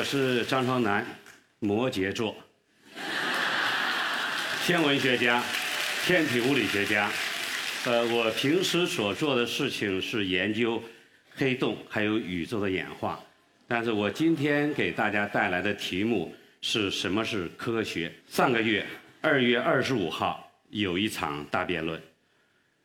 我是张超南，摩羯座，天文学家，天体物理学家。呃，我平时所做的事情是研究黑洞还有宇宙的演化，但是我今天给大家带来的题目是什么是科学？上个月二月二十五号有一场大辩论，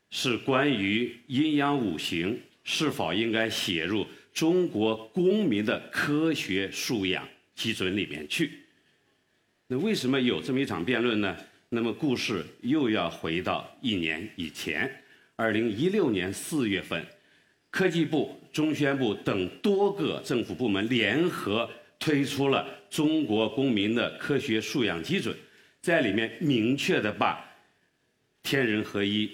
是关于阴阳五行是否应该写入中国公民的科学素养基准里面去。那为什么有这么一场辩论呢？那么故事又要回到一年以前，二零一六年四月份，科技部、中宣部等多个政府部门联合推出了中国公民的科学素养基准，在里面明确的把天人合一、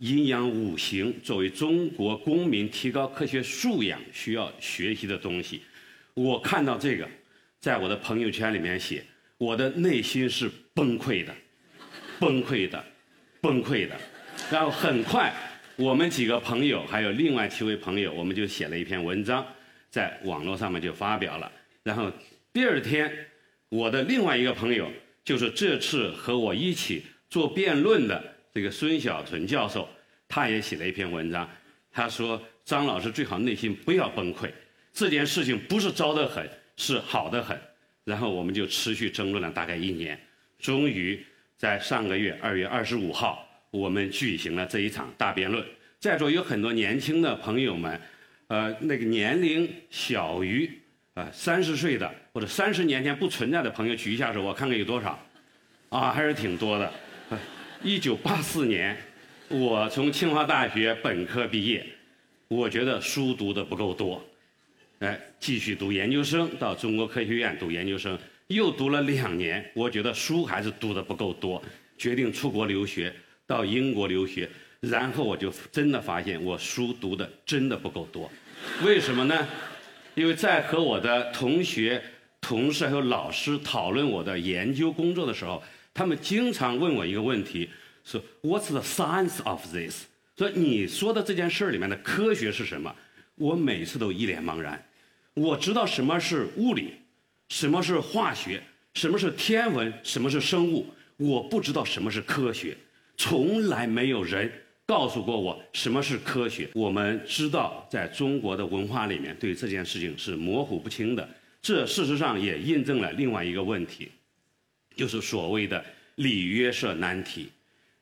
阴阳五行作为中国公民提高科学素养需要学习的东西。我看到这个，在我的朋友圈里面写，我的内心是崩溃的。崩溃的，崩溃的。然后很快，我们几个朋友还有另外七位朋友，我们就写了一篇文章，在网络上面就发表了。然后第二天，我的另外一个朋友，就是这次和我一起做辩论的这个孙小纯教授，他也写了一篇文章。他说：“张老师最好内心不要崩溃，这件事情不是糟得很，是好得很。”然后我们就持续争论了大概一年，终于。在上个月二月二十五号，我们举行了这一场大辩论。在座有很多年轻的朋友们，呃，那个年龄小于呃三十岁的或者三十年前不存在的朋友举一下手，我看看有多少，啊，还是挺多的。一九八四年，我从清华大学本科毕业，我觉得书读的不够多，哎，继续读研究生，到中国科学院读研究生。又读了两年，我觉得书还是读的不够多，决定出国留学，到英国留学。然后我就真的发现，我书读的真的不够多。为什么呢？因为在和我的同学、同事还有老师讨论我的研究工作的时候，他们经常问我一个问题：说 What's the science of this？说你说的这件事里面的科学是什么？我每次都一脸茫然。我知道什么是物理。什么是化学？什么是天文？什么是生物？我不知道什么是科学，从来没有人告诉过我什么是科学。我们知道，在中国的文化里面，对这件事情是模糊不清的。这事实上也印证了另外一个问题，就是所谓的里约社难题。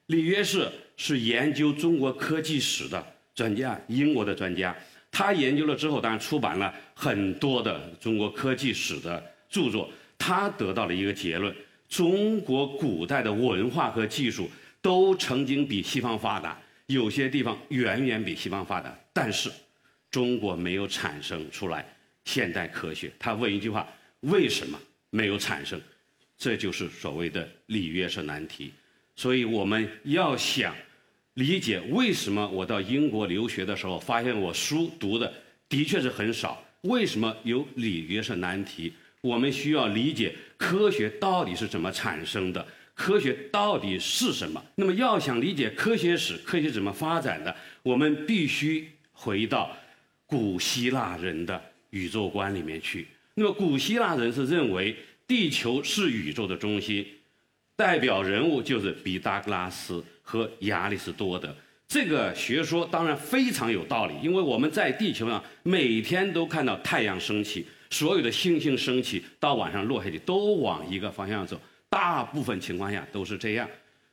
里约社是研究中国科技史的专家，英国的专家。他研究了之后，当然出版了很多的中国科技史的。著作，他得到了一个结论：中国古代的文化和技术都曾经比西方发达，有些地方远远比西方发达，但是中国没有产生出来现代科学。他问一句话：为什么没有产生？这就是所谓的里约瑟难题。所以我们要想理解为什么我到英国留学的时候，发现我书读的的确是很少，为什么有里约瑟难题？我们需要理解科学到底是怎么产生的，科学到底是什么？那么，要想理解科学史，科学怎么发展的，我们必须回到古希腊人的宇宙观里面去。那么，古希腊人是认为地球是宇宙的中心，代表人物就是毕达哥拉斯和亚里士多德。这个学说当然非常有道理，因为我们在地球上每天都看到太阳升起。所有的星星升起到晚上落下去，都往一个方向走，大部分情况下都是这样，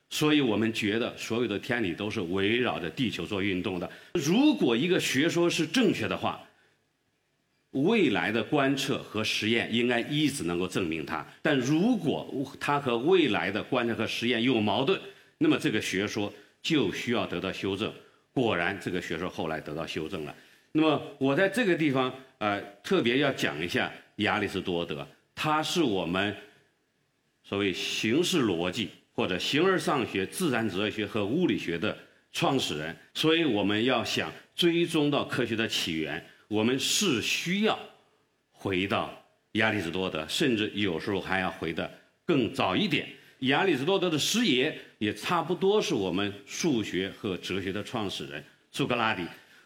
所以我们觉得所有的天体都是围绕着地球做运动的。如果一个学说是正确的话，未来的观测和实验应该一直能够证明它；但如果它和未来的观测和实验有矛盾，那么这个学说就需要得到修正。果然，这个学说后来得到修正了。那么我在这个地方，呃，特别要讲一下亚里士多德，他是我们所谓形式逻辑或者形而上学、自然哲学和物理学的创始人。所以我们要想追踪到科学的起源，我们是需要回到亚里士多德，甚至有时候还要回的更早一点。亚里士多德的师爷也差不多是我们数学和哲学的创始人，苏格拉底。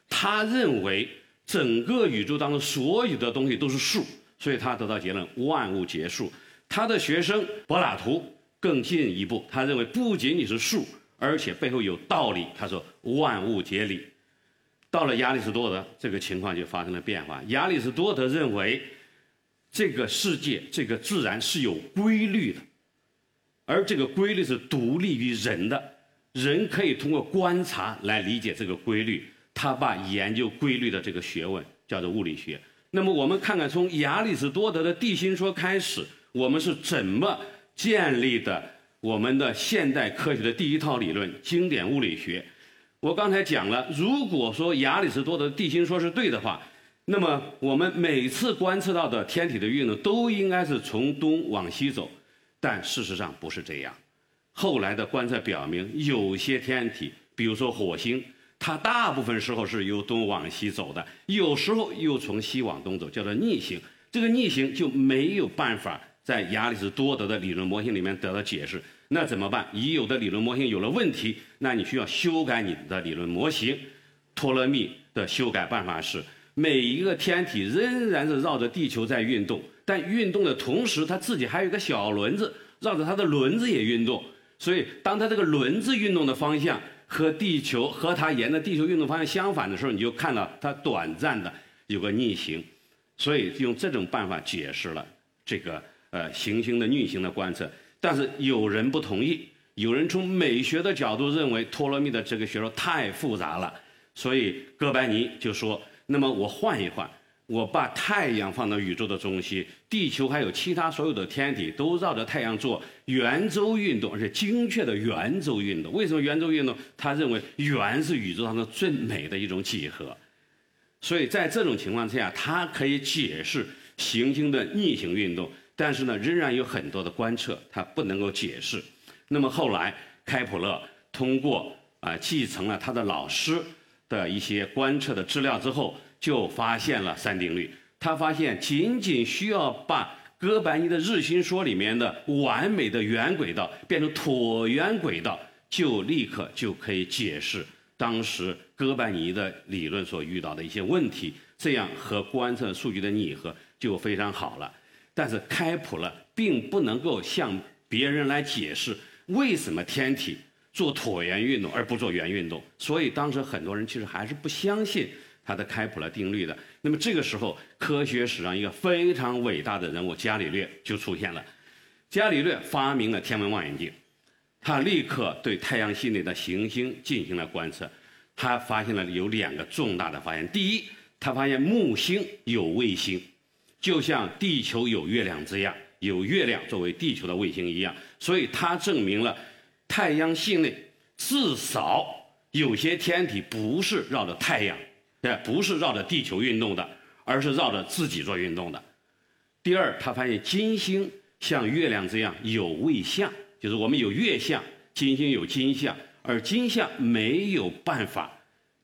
他认为整个宇宙当中所有的东西都是数，所以他得到结论：万物皆数。他的学生柏拉图更进一步，他认为不仅仅是数，而且背后有道理。他说万物皆理。到了亚里士多德，这个情况就发生了变化。亚里士多德认为这个世界、这个自然是有规律的，而这个规律是独立于人的，人可以通过观察来理解这个规律。他把研究规律的这个学问叫做物理学。那么我们看看从亚里士多德的地心说开始。我们是怎么建立的我们的现代科学的第一套理论——经典物理学？我刚才讲了，如果说亚里士多德的地心说是对的话，那么我们每次观测到的天体的运动都应该是从东往西走，但事实上不是这样。后来的观测表明，有些天体，比如说火星，它大部分时候是由东往西走的，有时候又从西往东走，叫做逆行。这个逆行就没有办法。在亚里士多德的理论模型里面得到解释，那怎么办？已有的理论模型有了问题，那你需要修改你的理论模型。托勒密的修改办法是：每一个天体仍然是绕着地球在运动，但运动的同时，它自己还有一个小轮子绕着它的轮子也运动。所以，当它这个轮子运动的方向和地球和它沿着地球运动方向相反的时候，你就看到它短暂的有个逆行。所以，用这种办法解释了这个。呃，行星的逆行的观测，但是有人不同意，有人从美学的角度认为托勒密的这个学说太复杂了，所以哥白尼就说：那么我换一换，我把太阳放到宇宙的中心，地球还有其他所有的天体都绕着太阳做圆周运动，而且精确的圆周运动。为什么圆周运动？他认为圆是宇宙当中最美的一种几何，所以在这种情况之下，它可以解释行星的逆行运动。但是呢，仍然有很多的观测，它不能够解释。那么后来，开普勒通过啊继承了他的老师的一些观测的资料之后，就发现了三定律。他发现，仅仅需要把哥白尼的日心说里面的完美的圆轨道变成椭圆轨道，就立刻就可以解释当时哥白尼的理论所遇到的一些问题。这样和观测数据的拟合就非常好了。但是开普勒并不能够向别人来解释为什么天体做椭圆运动而不做圆运动，所以当时很多人其实还是不相信他的开普勒定律的。那么这个时候，科学史上一个非常伟大的人物伽利略就出现了。伽利略发明了天文望远镜，他立刻对太阳系内的行星进行了观测，他发现了有两个重大的发现：第一，他发现木星有卫星。就像地球有月亮这样，有月亮作为地球的卫星一样，所以它证明了太阳系内至少有些天体不是绕着太阳，对，不是绕着地球运动的，而是绕着自己做运动的。第二，他发现金星像月亮这样有卫相，就是我们有月相，金星有金相，而金相没有办法。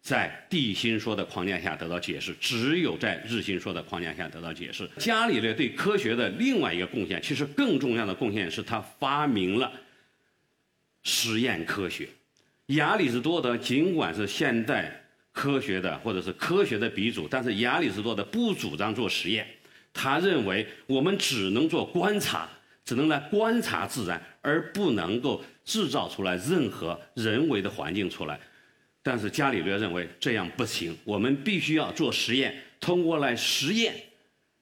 在地心说的框架下得到解释，只有在日心说的框架下得到解释。伽利略对科学的另外一个贡献，其实更重要的贡献是他发明了实验科学。亚里士多德尽管是现代科学的或者是科学的鼻祖，但是亚里士多德不主张做实验，他认为我们只能做观察，只能来观察自然，而不能够制造出来任何人为的环境出来。但是伽利略认为这样不行，我们必须要做实验，通过来实验，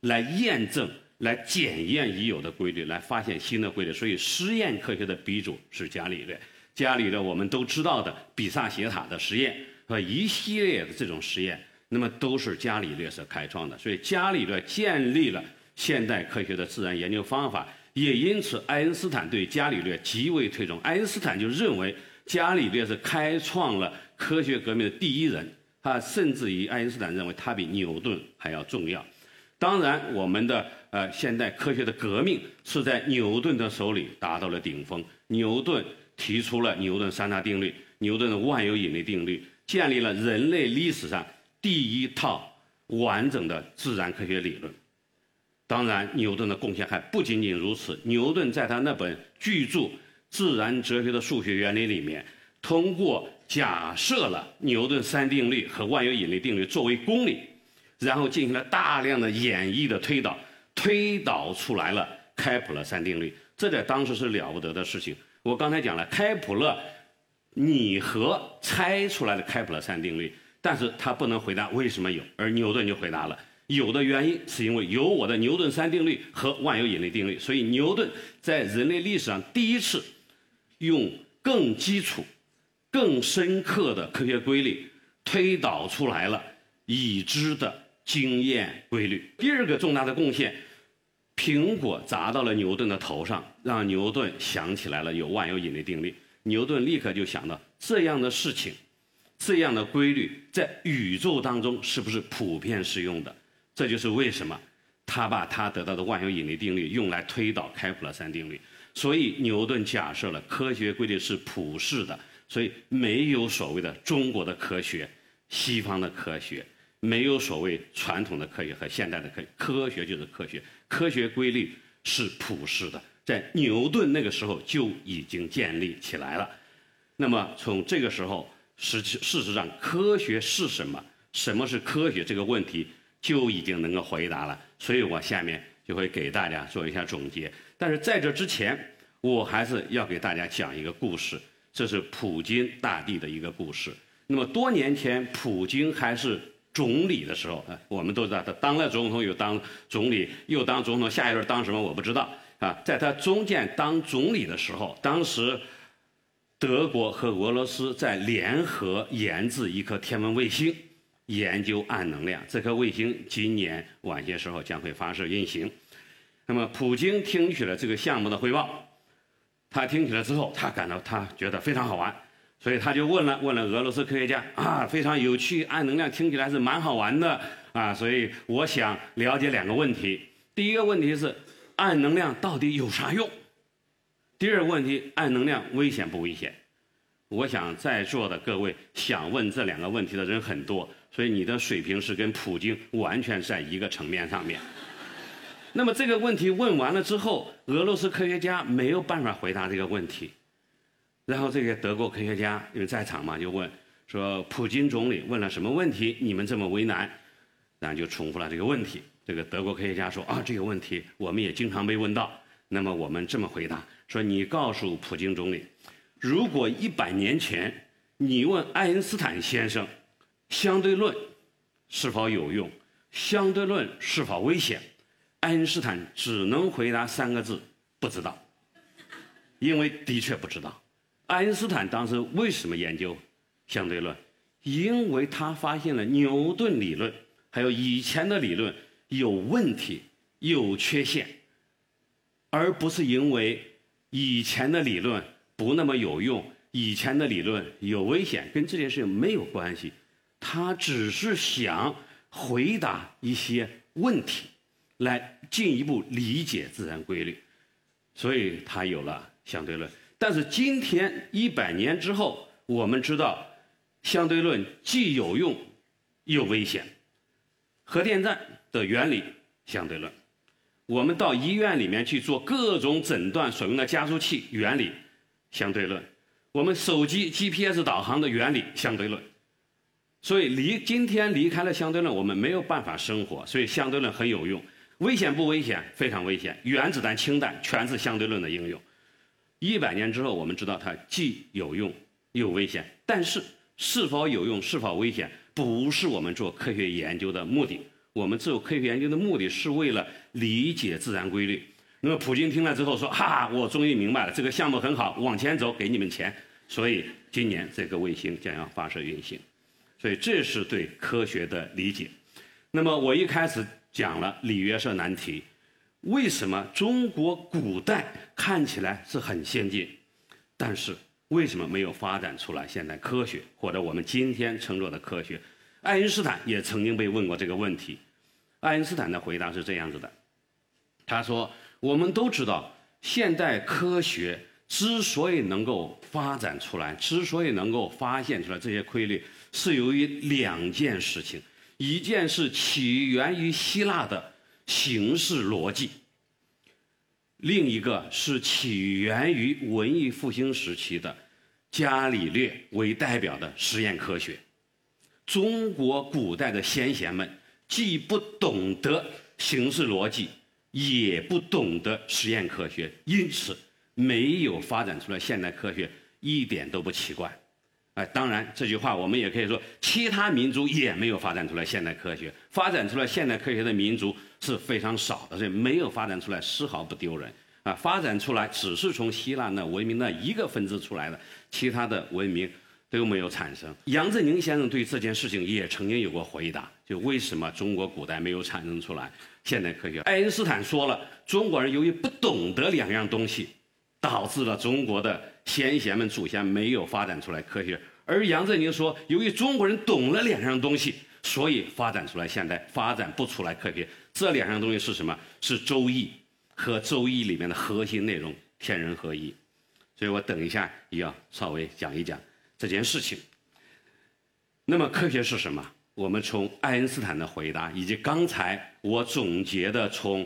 来验证、来检验已有的规律，来发现新的规律。所以，实验科学的鼻祖是伽利略。伽利略我们都知道的比萨斜塔的实验和一系列的这种实验，那么都是伽利略所开创的。所以，伽利略建立了现代科学的自然研究方法，也因此爱因斯坦对伽利略极为推崇。爱因斯坦就认为伽利略是开创了。科学革命的第一人，他甚至于爱因斯坦认为他比牛顿还要重要。当然，我们的呃现代科学的革命是在牛顿的手里达到了顶峰。牛顿提出了牛顿三大定律，牛顿的万有引力定律，建立了人类历史上第一套完整的自然科学理论。当然，牛顿的贡献还不仅仅如此。牛顿在他那本巨著《自然哲学的数学原理》里面，通过假设了牛顿三定律和万有引力定律作为公理，然后进行了大量的演绎的推导，推导出来了开普勒三定律。这在当时是了不得的事情。我刚才讲了，开普勒拟合猜出来的开普勒三定律，但是他不能回答为什么有，而牛顿就回答了。有的原因是因为有我的牛顿三定律和万有引力定律，所以牛顿在人类历史上第一次用更基础、更深刻的科学规律推导出来了已知的经验规律。第二个重大的贡献，苹果砸到了牛顿的头上，让牛顿想起来了有万有引力定律。牛顿立刻就想到这样的事情，这样的规律在宇宙当中是不是普遍适用的？这就是为什么他把他得到的万有引力定律用来推导开普勒三定律。所以牛顿假设了科学规律是普世的，所以没有所谓的中国的科学、西方的科学，没有所谓传统的科学和现代的科学。科学就是科学，科学规律是普世的，在牛顿那个时候就已经建立起来了。那么从这个时候，实事实上，科学是什么？什么是科学？这个问题。就已经能够回答了，所以我下面就会给大家做一下总结。但是在这之前，我还是要给大家讲一个故事，这是普京大帝的一个故事。那么多年前，普京还是总理的时候，啊，我们都知道他当了总统又当总理，又当总统，下一轮当什么我不知道啊。在他中间当总理的时候，当时德国和俄罗斯在联合研制一颗天文卫星。研究暗能量，这颗卫星今年晚些时候将会发射运行。那么，普京听取了这个项目的汇报，他听起来之后，他感到他觉得非常好玩，所以他就问了问了俄罗斯科学家啊，非常有趣，暗能量听起来是蛮好玩的啊，所以我想了解两个问题。第一个问题是，暗能量到底有啥用？第二个问题，暗能量危险不危险？我想在座的各位想问这两个问题的人很多。所以你的水平是跟普京完全在一个层面上面。那么这个问题问完了之后，俄罗斯科学家没有办法回答这个问题。然后这个德国科学家因为在场嘛，就问说：“普京总理问了什么问题？你们这么为难？”然后就重复了这个问题。这个德国科学家说：“啊，这个问题我们也经常被问到。那么我们这么回答：说你告诉普京总理，如果一百年前你问爱因斯坦先生。”相对论是否有用？相对论是否危险？爱因斯坦只能回答三个字：不知道。因为的确不知道。爱因斯坦当时为什么研究相对论？因为他发现了牛顿理论还有以前的理论有问题、有缺陷，而不是因为以前的理论不那么有用、以前的理论有危险，跟这件事情没有关系。他只是想回答一些问题，来进一步理解自然规律，所以他有了相对论。但是今天一百年之后，我们知道相对论既有用又危险。核电站的原理相对论，我们到医院里面去做各种诊断所用的加速器原理相对论，我们手机 GPS 导航的原理相对论。所以离今天离开了相对论，我们没有办法生活。所以相对论很有用，危险不危险？非常危险。原子弹、氢弹全是相对论的应用。一百年之后，我们知道它既有用又危险。但是是否有用、是否危险，不是我们做科学研究的目的。我们做科学研究的目的是为了理解自然规律。那么普京听了之后说：“哈，我终于明白了，这个项目很好，往前走，给你们钱。”所以今年这个卫星将要发射运行。所以这是对科学的理解。那么我一开始讲了里约社难题，为什么中国古代看起来是很先进，但是为什么没有发展出来现代科学或者我们今天称作的科学？爱因斯坦也曾经被问过这个问题。爱因斯坦的回答是这样子的：他说，我们都知道，现代科学之所以能够发展出来，之所以能够发现出来这些规律。是由于两件事情，一件是起源于希腊的形式逻辑，另一个是起源于文艺复兴时期的伽利略为代表的实验科学。中国古代的先贤们既不懂得形式逻辑，也不懂得实验科学，因此没有发展出来现代科学，一点都不奇怪。哎，当然这句话我们也可以说，其他民族也没有发展出来现代科学，发展出来现代科学的民族是非常少的，所以没有发展出来丝毫不丢人。啊，发展出来只是从希腊那文明的一个分支出来的，其他的文明都没有产生。杨振宁先生对这件事情也曾经有过回答，就为什么中国古代没有产生出来现代科学？爱因斯坦说了，中国人由于不懂得两样东西，导致了中国的先贤们祖先没有发展出来科学。而杨振宁说，由于中国人懂了两样东西，所以发展出来现代发展不出来科学。这两样东西是什么？是《周易》。和《周易》里面的核心内容天人合一，所以我等一下也要稍微讲一讲这件事情。那么科学是什么？我们从爱因斯坦的回答，以及刚才我总结的从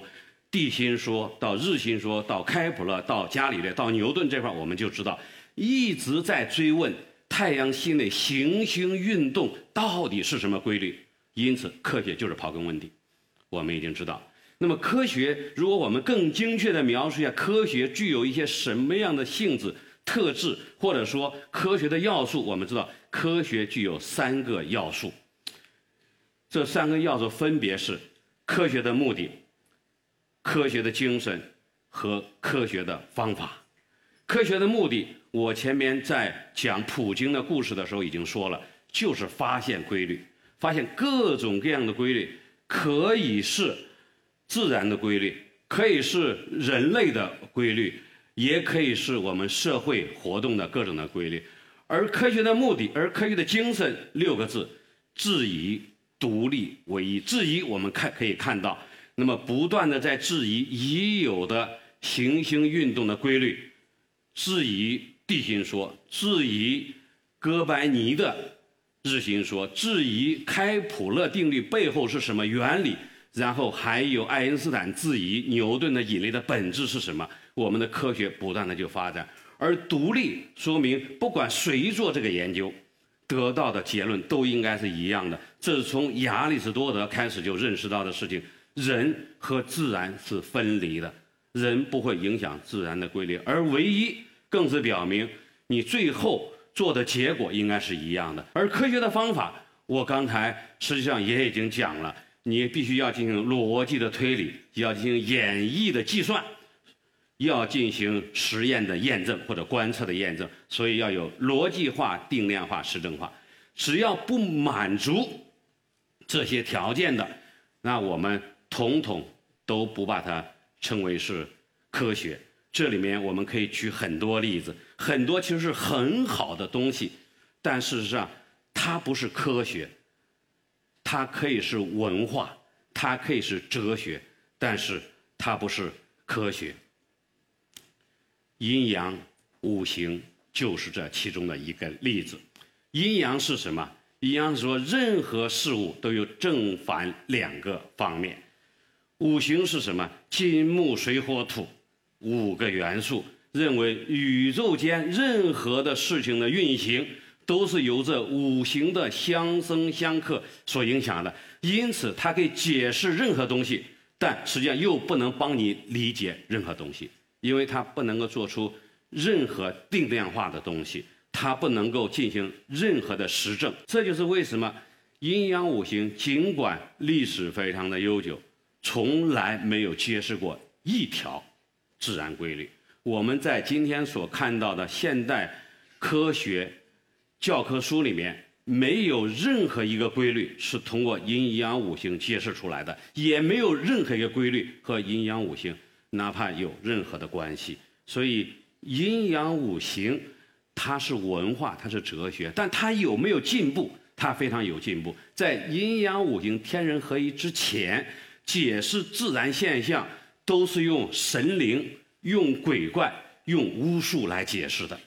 地心说到日心说到开普勒到伽利略到牛顿这块，我们就知道一直在追问太阳系内行星运动到底是什么规律。因此，科学就是刨根问底。我们已经知道。那么科学，如果我们更精确地描述一下科学具有一些什么样的性质特质，或者说科学的要素，我们知道科学具有三个要素。这三个要素分别是科学的目的、科学的精神和科学的方法。科学的目的，我前面在讲普京的故事的时候已经说了，就是发现规律，发现各种各样的规律，可以是。自然的规律可以是人类的规律，也可以是我们社会活动的各种的规律。而科学的目的，而科学的精神，六个字：质疑、独立、唯一。质疑我们看可以看到，那么不断的在质疑已有的行星运动的规律，质疑地心说，质疑哥白尼的日心说，质疑开普勒定律背后是什么原理。然后还有爱因斯坦质疑牛顿的引力的本质是什么？我们的科学不断的就发展，而独立说明不管谁做这个研究，得到的结论都应该是一样的。这是从亚里士多德开始就认识到的事情：人和自然是分离的，人不会影响自然的规律，而唯一更是表明你最后做的结果应该是一样的。而科学的方法，我刚才实际上也已经讲了。你必须要进行逻辑的推理，要进行演绎的计算，要进行实验的验证或者观测的验证，所以要有逻辑化、定量化、实证化。只要不满足这些条件的，那我们统统都不把它称为是科学。这里面我们可以举很多例子，很多其实是很好的东西，但事实上它不是科学。它可以是文化，它可以是哲学，但是它不是科学。阴阳五行就是这其中的一个例子。阴阳是什么？阴阳是说任何事物都有正反两个方面。五行是什么？金木水火土五个元素，认为宇宙间任何的事情的运行。都是由这五行的相生相克所影响的，因此它可以解释任何东西，但实际上又不能帮你理解任何东西，因为它不能够做出任何定量化的东西，它不能够进行任何的实证。这就是为什么阴阳五行尽管历史非常的悠久，从来没有揭示过一条自然规律。我们在今天所看到的现代科学。教科书里面没有任何一个规律是通过阴阳五行揭示出来的，也没有任何一个规律和阴阳五行哪怕有任何的关系。所以阴阳五行它是文化，它是哲学，但它有没有进步？它非常有进步。在阴阳五行天人合一之前，解释自然现象都是用神灵、用鬼怪、用巫术来解释的。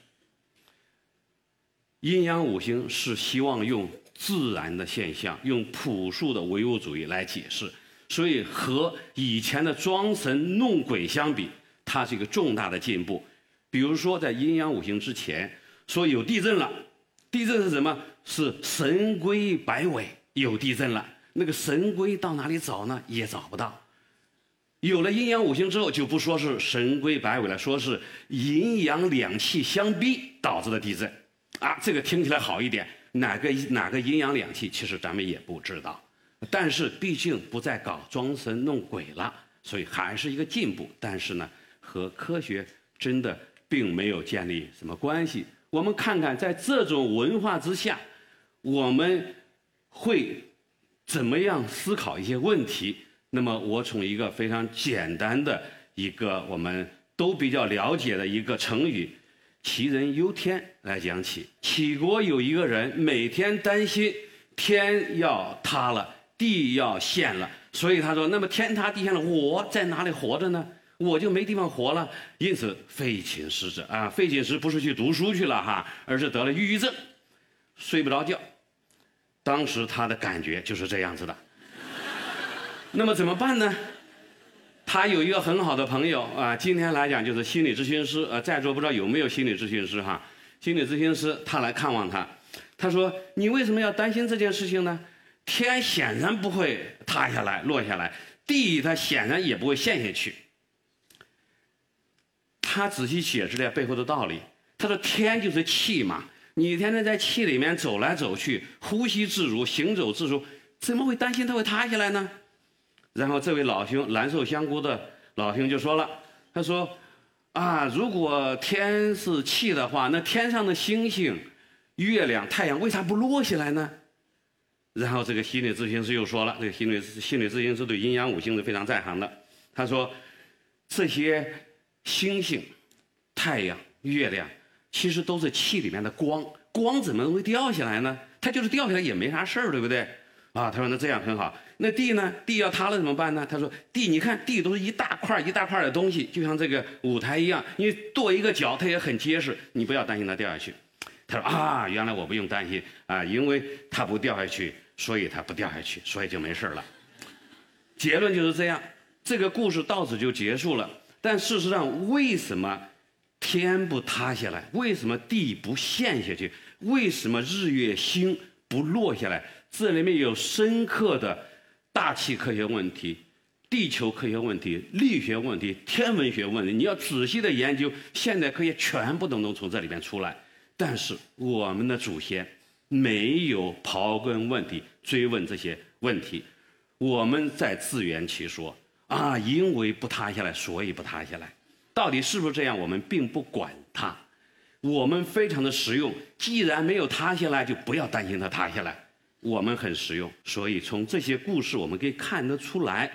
阴阳五行是希望用自然的现象，用朴素的唯物主义来解释，所以和以前的装神弄鬼相比，它是一个重大的进步。比如说，在阴阳五行之前，说有地震了，地震是什么？是神龟摆尾有地震了。那个神龟到哪里找呢？也找不到。有了阴阳五行之后，就不说是神龟摆尾了，说是阴阳两气相逼导致的地震，啊，这个听起来好一点。哪个哪个阴阳两气，其实咱们也不知道。但是毕竟不再搞装神弄鬼了，所以还是一个进步。但是呢，和科学真的并没有建立什么关系。我们看看，在这种文化之下，我们会怎么样思考一些问题？那么，我从一个非常简单的一个我们都比较了解的一个成语“杞人忧天”来讲起。杞国有一个人，每天担心天要塌了，地要陷了，所以他说：“那么天塌地陷了，我在哪里活着呢？我就没地方活了。”因此，废寝食者啊，废寝食不是去读书去了哈，而是得了抑郁症，睡不着觉。当时他的感觉就是这样子的。那么怎么办呢？他有一个很好的朋友啊，今天来讲就是心理咨询师。呃，在座不知道有没有心理咨询师哈？心理咨询师他来看望他，他说：“你为什么要担心这件事情呢？天显然不会塌下来落下来，地它显然也不会陷下去。”他仔细解释了背后的道理。他说：“天就是气嘛，你天天在气里面走来走去，呼吸自如，行走自如，怎么会担心它会塌下来呢？”然后这位老兄蓝瘦香菇的老兄就说了：“他说，啊，如果天是气的话，那天上的星星、月亮、太阳为啥不落下来呢？”然后这个心理咨询师又说了：“这个心理心理咨询师对阴阳五行是非常在行的。他说，这些星星、太阳、月亮其实都是气里面的光，光怎么会掉下来呢？它就是掉下来也没啥事儿，对不对？啊，他说那这样很好。”那地呢？地要塌了怎么办呢？他说：“地，你看地都是一大块一大块的东西，就像这个舞台一样，你跺一个脚，它也很结实，你不要担心它掉下去。”他说：“啊，原来我不用担心啊，因为它不掉下去，所以它不掉下去，所以就没事了。”结论就是这样，这个故事到此就结束了。但事实上，为什么天不塌下来？为什么地不陷下去？为什么日月星不落下来？这里面有深刻的。大气科学问题、地球科学问题、力学问题、天文学问题，你要仔细的研究，现代科学全部都能从这里面出来。但是我们的祖先没有刨根问底追问这些问题，我们在自圆其说啊，因为不塌下来，所以不塌下来。到底是不是这样？我们并不管它，我们非常的实用。既然没有塌下来，就不要担心它塌下来。我们很实用，所以从这些故事我们可以看得出来，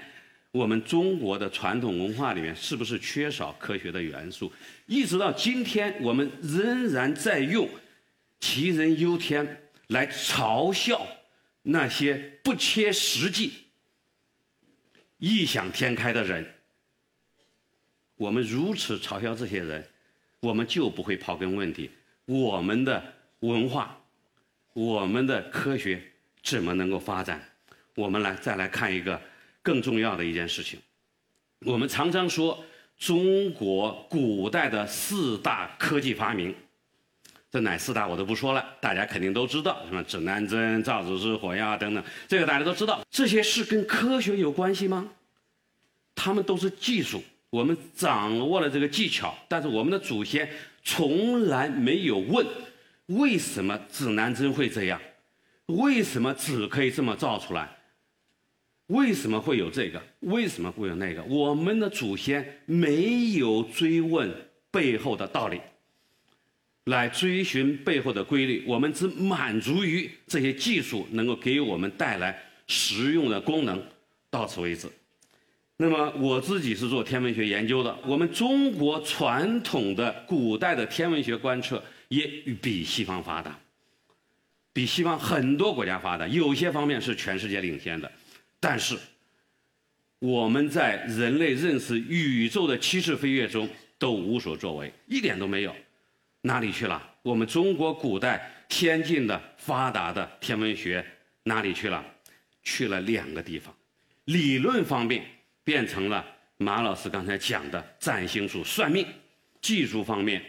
我们中国的传统文化里面是不是缺少科学的元素？一直到今天，我们仍然在用“杞人忧天”来嘲笑那些不切实际、异想天开的人。我们如此嘲笑这些人，我们就不会刨根问底，我们的文化，我们的科学。怎么能够发展？我们来再来看一个更重要的一件事情。我们常常说中国古代的四大科技发明，这哪四大我都不说了，大家肯定都知道，什么指南针、造纸术、火药等等，这个大家都知道。这些是跟科学有关系吗？他们都是技术，我们掌握了这个技巧，但是我们的祖先从来没有问为什么指南针会这样。为什么纸可以这么造出来？为什么会有这个？为什么会有那个？我们的祖先没有追问背后的道理，来追寻背后的规律，我们只满足于这些技术能够给我们带来实用的功能，到此为止。那么我自己是做天文学研究的，我们中国传统的古代的天文学观测也比西方发达。比西方很多国家发达，有些方面是全世界领先的，但是我们在人类认识宇宙的七次飞跃中都无所作为，一点都没有，哪里去了？我们中国古代先进的发达的天文学哪里去了？去了两个地方，理论方面变成了马老师刚才讲的占星术算命，技术方面、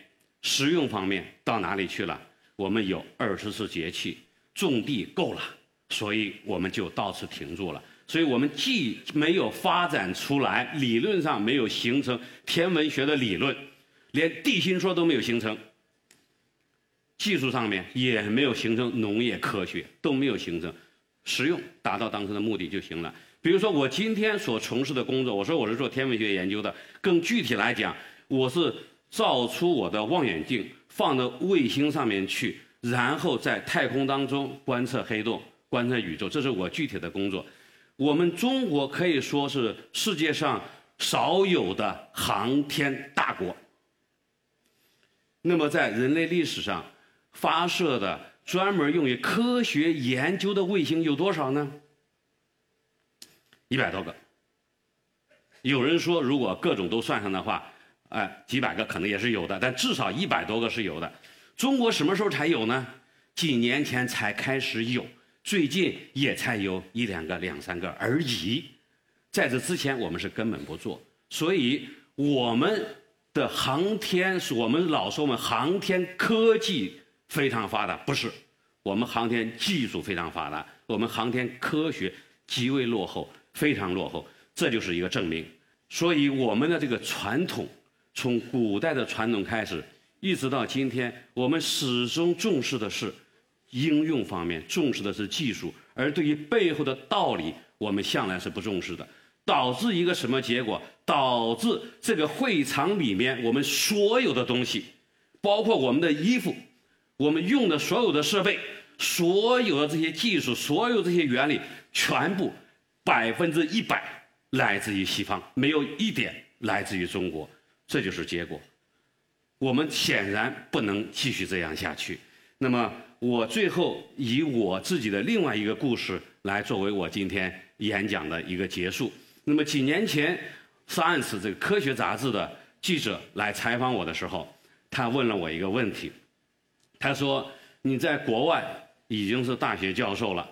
实用方面到哪里去了？我们有二十四节气，种地够了，所以我们就到此停住了。所以我们既没有发展出来，理论上没有形成天文学的理论，连地心说都没有形成，技术上面也没有形成农业科学都没有形成，实用达到当时的目的就行了。比如说我今天所从事的工作，我说我是做天文学研究的，更具体来讲，我是造出我的望远镜放到卫星上面去，然后在太空当中观测黑洞、观测宇宙，这是我具体的工作。我们中国可以说是世界上少有的航天大国。那么，在人类历史上发射的专门用于科学研究的卫星有多少呢？一百多个。有人说，如果各种都算上的话，哎，几百个可能也是有的，但至少一百多个是有的。中国什么时候才有呢？几年前才开始有。最近也才有一两个、两三个而已，在这之前我们是根本不做，所以我们的航天，我们老说我们航天科技非常发达，不是，我们航天技术非常发达，我们航天科学极为落后，非常落后，这就是一个证明。所以我们的这个传统，从古代的传统开始，一直到今天，我们始终重视的是。应用方面重视的是技术，而对于背后的道理，我们向来是不重视的，导致一个什么结果？导致这个会场里面我们所有的东西，包括我们的衣服，我们用的所有的设备，所有的这些技术，所有这些原理，全部百分之一百来自于西方，没有一点来自于中国，这就是结果。我们显然不能继续这样下去。那么。我最后以我自己的另外一个故事来作为我今天演讲的一个结束。那么几年前，Science 这个科学杂志的记者来采访我的时候，他问了我一个问题。他说：“你在国外已经是大学教授了，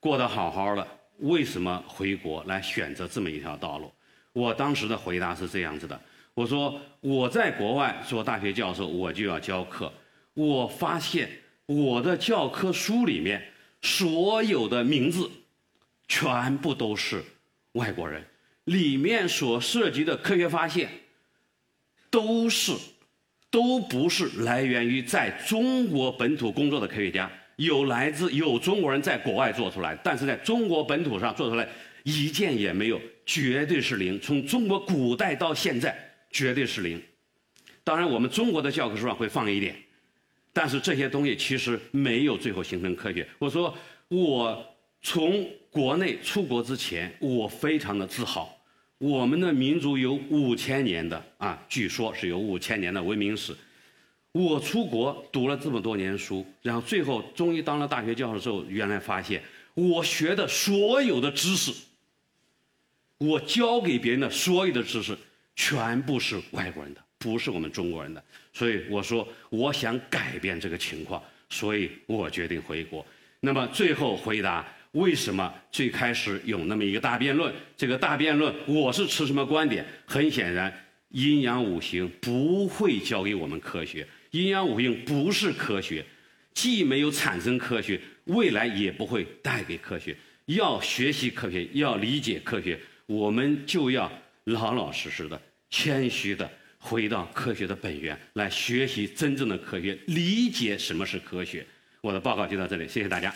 过得好好的，为什么回国来选择这么一条道路？”我当时的回答是这样子的：“我说我在国外做大学教授，我就要教课，我发现。”我的教科书里面所有的名字，全部都是外国人，里面所涉及的科学发现，都是都不是来源于在中国本土工作的科学家，有来自有中国人在国外做出来，但是在中国本土上做出来一件也没有，绝对是零。从中国古代到现在，绝对是零。当然，我们中国的教科书上会放一点。但是这些东西其实没有最后形成科学。我说，我从国内出国之前，我非常的自豪。我们的民族有五千年的啊，据说是有五千年的文明史。我出国读了这么多年书，然后最后终于当了大学教授之后，原来发现我学的所有的知识，我教给别人的所有的知识，全部是外国人的。不是我们中国人的，所以我说我想改变这个情况，所以我决定回国。那么最后回答为什么最开始有那么一个大辩论？这个大辩论我是持什么观点？很显然，阴阳五行不会教给我们科学，阴阳五行不是科学，既没有产生科学，未来也不会带给科学。要学习科学，要理解科学，我们就要老老实实的、谦虚的。回到科学的本源来学习真正的科学，理解什么是科学。我的报告就到这里，谢谢大家。